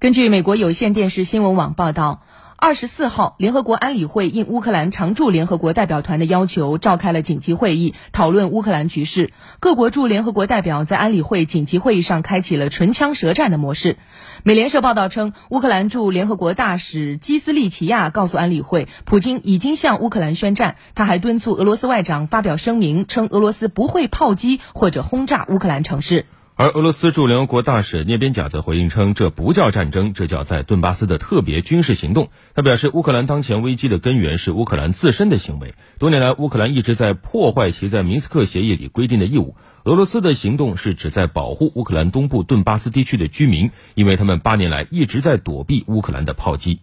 根据美国有线电视新闻网报道，二十四号，联合国安理会应乌克兰常驻联合国代表团的要求，召开了紧急会议，讨论乌克兰局势。各国驻联合国代表在安理会紧急会议上开启了唇枪舌战的模式。美联社报道称，乌克兰驻联合国大使基斯利奇亚告诉安理会，普京已经向乌克兰宣战。他还敦促俄罗斯外长发表声明，称俄罗斯不会炮击或者轰炸乌克兰城市。而俄罗斯驻联合国大使聂边贾则回应称，这不叫战争，这叫在顿巴斯的特别军事行动。他表示，乌克兰当前危机的根源是乌克兰自身的行为。多年来，乌克兰一直在破坏其在明斯克协议里规定的义务。俄罗斯的行动是旨在保护乌克兰东部顿巴斯地区的居民，因为他们八年来一直在躲避乌克兰的炮击。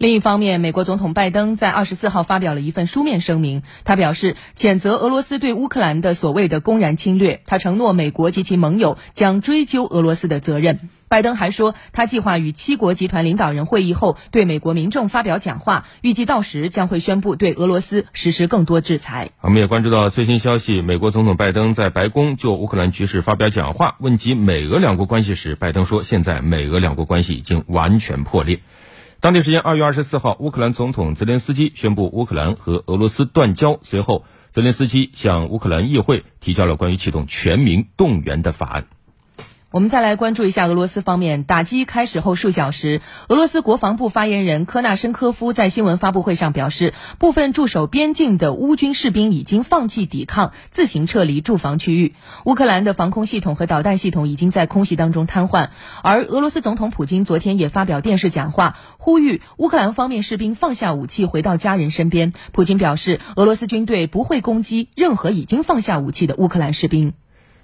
另一方面，美国总统拜登在二十四号发表了一份书面声明，他表示谴责俄罗斯对乌克兰的所谓的公然侵略，他承诺美国及其盟友将追究俄罗斯的责任。拜登还说，他计划与七国集团领导人会议后对美国民众发表讲话，预计到时将会宣布对俄罗斯实施更多制裁。我们也关注到最新消息，美国总统拜登在白宫就乌克兰局势发表讲话，问及美俄两国关系时，拜登说，现在美俄两国关系已经完全破裂。当地时间二月二十四号，乌克兰总统泽连斯基宣布乌克兰和俄罗斯断交。随后，泽连斯基向乌克兰议会提交了关于启动全民动员的法案。我们再来关注一下俄罗斯方面。打击开始后数小时，俄罗斯国防部发言人科纳申科夫在新闻发布会上表示，部分驻守边境的乌军士兵已经放弃抵抗，自行撤离驻防区域。乌克兰的防空系统和导弹系统已经在空袭当中瘫痪。而俄罗斯总统普京昨天也发表电视讲话，呼吁乌克兰方面士兵放下武器，回到家人身边。普京表示，俄罗斯军队不会攻击任何已经放下武器的乌克兰士兵。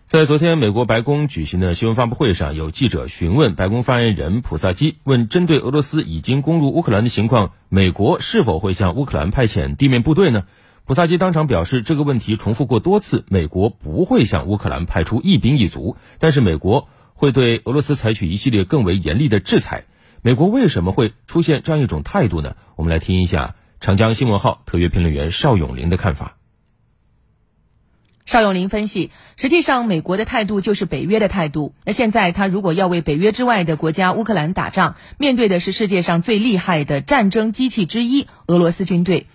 在昨天美国白宫举行的新闻发布会上，有记者询问白宫发言人普萨基，问针对俄罗斯已经攻入乌克兰的情况，美国是否会向乌克兰派遣地面部队呢？普萨基当场表示，这个问题重复过多次，美国不会向乌克兰派出一兵一卒，但是美国会对俄罗斯采取一系列更为严厉的制裁。美国为什么会出现这样一种态度呢？我们来听一下长江新闻号特约评论员邵永林的看法。邵永林分析，实际上美国的态度就是北约的态度。那现在他如果要为北约之外的国家乌克兰打仗，面对的是世界上最厉害的战争机器之一——俄罗斯军队。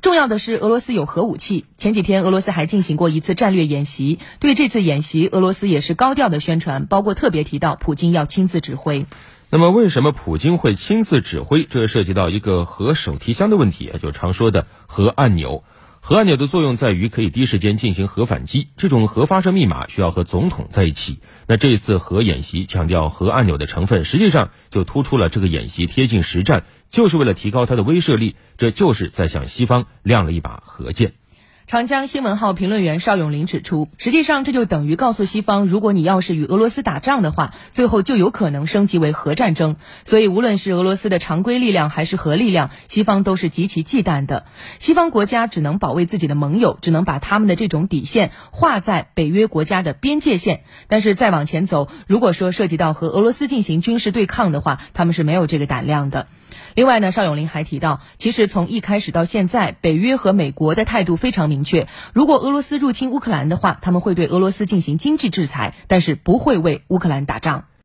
重要的是，俄罗斯有核武器。前几天，俄罗斯还进行过一次战略演习。对这次演习，俄罗斯也是高调的宣传，包括特别提到普京要亲自指挥。那么，为什么普京会亲自指挥？这涉及到一个核手提箱的问题，就常说的核按钮。核按钮的作用在于可以第一时间进行核反击，这种核发射密码需要和总统在一起。那这次核演习强调核按钮的成分，实际上就突出了这个演习贴近实战，就是为了提高它的威慑力，这就是在向西方亮了一把核剑。长江新闻号评论员邵永林指出，实际上这就等于告诉西方，如果你要是与俄罗斯打仗的话，最后就有可能升级为核战争。所以，无论是俄罗斯的常规力量还是核力量，西方都是极其忌惮的。西方国家只能保卫自己的盟友，只能把他们的这种底线画在北约国家的边界线。但是再往前走，如果说涉及到和俄罗斯进行军事对抗的话，他们是没有这个胆量的。另外呢，邵永林还提到，其实从一开始到现在，北约和美国的态度非常明确：如果俄罗斯入侵乌克兰的话，他们会对俄罗斯进行经济制裁，但是不会为乌克兰打仗。